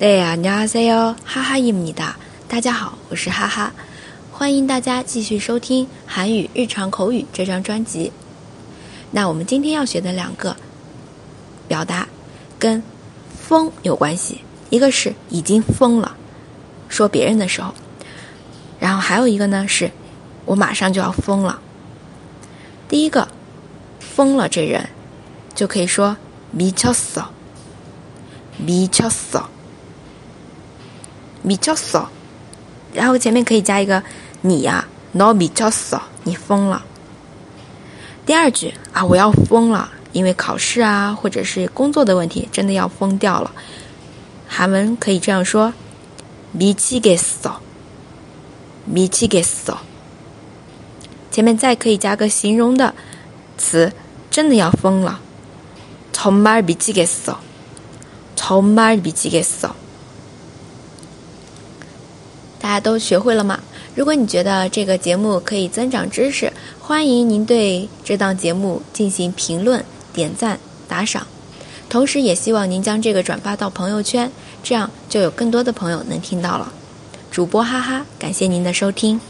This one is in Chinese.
哎呀，你好，세 요， 哈哈伊米达，大家好，我是哈哈，欢迎大家继续收听韩语日常口语这张专辑。那我们今天要学的两个表达跟疯有关系，一个是已经疯了，说别人的时候，然后还有一个呢是，我马上就要疯了。第一个，疯了这人就可以说미쳤 어， 미쳤 어。 米쳤 어， 然后前面可以加一个你呀，no 미쳤 어， 你疯了。第二句啊，我要疯了，因为考试啊，或者是工作的问题，真的要疯掉了。韩文可以这样说：미치겠 어， 미치겠 어。 前面再可以加个形容的词，真的要疯了，정말미치겠 어， 정말미치겠 어。 大家都学会了吗？如果你觉得这个节目可以增长知识，欢迎您对这档节目进行评论、点赞、打赏。同时，也希望您将这个转发到朋友圈，这样就有更多的朋友能听到了。主播哈哈，感谢您的收听。